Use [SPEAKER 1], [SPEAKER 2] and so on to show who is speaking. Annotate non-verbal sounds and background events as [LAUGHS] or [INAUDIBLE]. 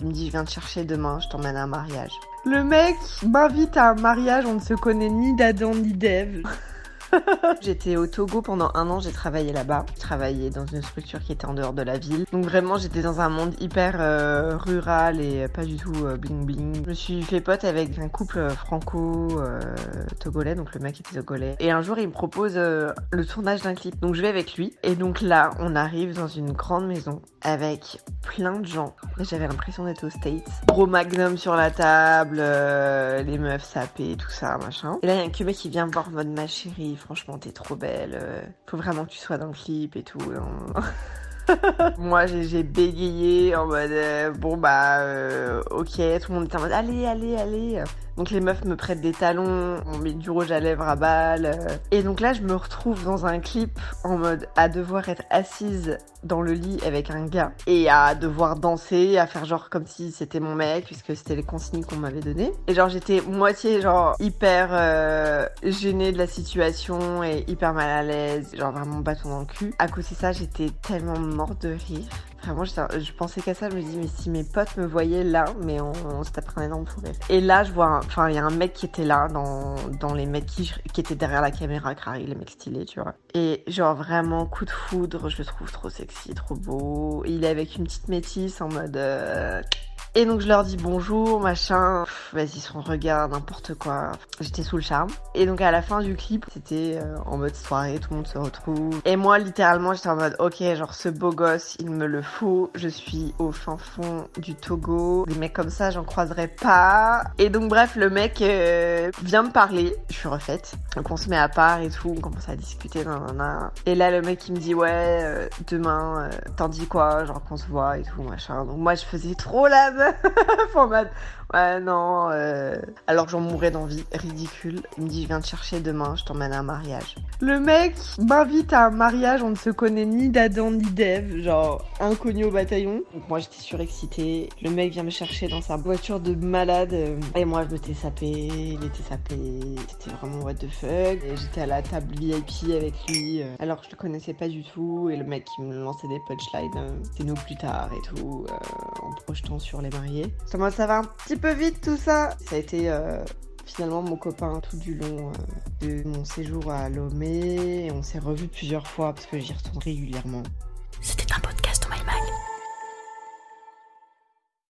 [SPEAKER 1] Il me dit je viens te chercher demain, je t'emmène à un mariage. Le mec m'invite à un mariage, on ne se connaît ni d'Adam ni d'Ève. [LAUGHS] j'étais au Togo pendant un an, j'ai travaillé là-bas. Je travaillais dans une structure qui était en dehors de la ville. Donc vraiment, j'étais dans un monde hyper euh, rural et pas du tout euh, bling bling. Je me suis fait pote avec un couple franco-togolais, donc le mec était togolais. Et un jour, il me propose euh, le tournage d'un clip. Donc je vais avec lui. Et donc là, on arrive dans une grande maison avec plein de gens. J'avais l'impression d'être aux States. Gros magnum sur la table, les meufs sapées, tout ça, machin. Et là, il y a un cubé qui vient voir mode ma chérie franchement, t'es trop belle. euh, Faut vraiment que tu sois dans le clip et tout. non. [LAUGHS] Moi, j'ai bégayé en mode euh, bon bah euh, ok, tout le monde était en mode allez, allez, allez. Donc les meufs me prêtent des talons, on met du rouge à lèvres à balles. euh. Et donc là, je me retrouve dans un clip en mode à devoir être assise dans le lit avec un gars et à devoir danser, à faire genre comme si c'était mon mec puisque c'était les consignes qu'on m'avait données. Et genre j'étais moitié genre hyper euh, gênée de la situation et hyper mal à l'aise, genre vraiment bâton dans le cul. À côté de ça, j'étais tellement morte de rire. Vraiment, j'étais- je pensais qu'à ça, je me dis, mais si mes potes me voyaient là, mais on, on se taperait un énorme fou. Et là, je vois, enfin, il y a un mec qui était là, dans, dans les mecs qui, qui étaient derrière la caméra, carré, les mecs stylés, tu vois. Et genre, vraiment, coup de foudre, je le trouve trop sexy, trop beau. Il est avec une petite métisse en mode. euh, Et donc je leur dis bonjour, machin, vas-y son regard, n'importe quoi. J'étais sous le charme. Et donc à la fin du clip, c'était euh, en mode soirée, tout le monde se retrouve. Et moi littéralement j'étais en mode ok, genre ce beau gosse, il me le faut. Je suis au fin fond du Togo. Des mecs comme ça, j'en croiserai pas. Et donc bref, le mec euh, vient me parler. Je suis refaite. Donc on se met à part et tout, on commence à discuter, nan, nan, nan. Et là le mec il me dit ouais, euh, demain, t'en dis quoi, genre qu'on se voit et tout, machin. Donc moi je faisais trop la [LAUGHS] mode ouais non. euh, Alors j'en mourais d'envie, ridicule. Il me dit je viens te chercher demain, je t'emmène à un mariage. Le mec m'invite à un mariage, on ne se connaît ni d'Adam ni d'Ève, genre inconnu au bataillon. Donc moi j'étais surexcitée. Le mec vient me chercher dans sa voiture de malade. euh, Et moi je m'étais sapé, il était sapé. C'était vraiment what the fuck. Et j'étais à la table VIP avec lui, euh, alors que je le connaissais pas du tout. Et le mec qui me lançait des punchlines, euh, c'est nous plus tard et tout, euh, en projetant sur les mariés. Ça, moi, ça va un petit peu vite tout ça. Ça a été euh, finalement mon copain tout du long euh, de mon séjour à Lomé. On s'est revus plusieurs fois parce que j'y retourne régulièrement.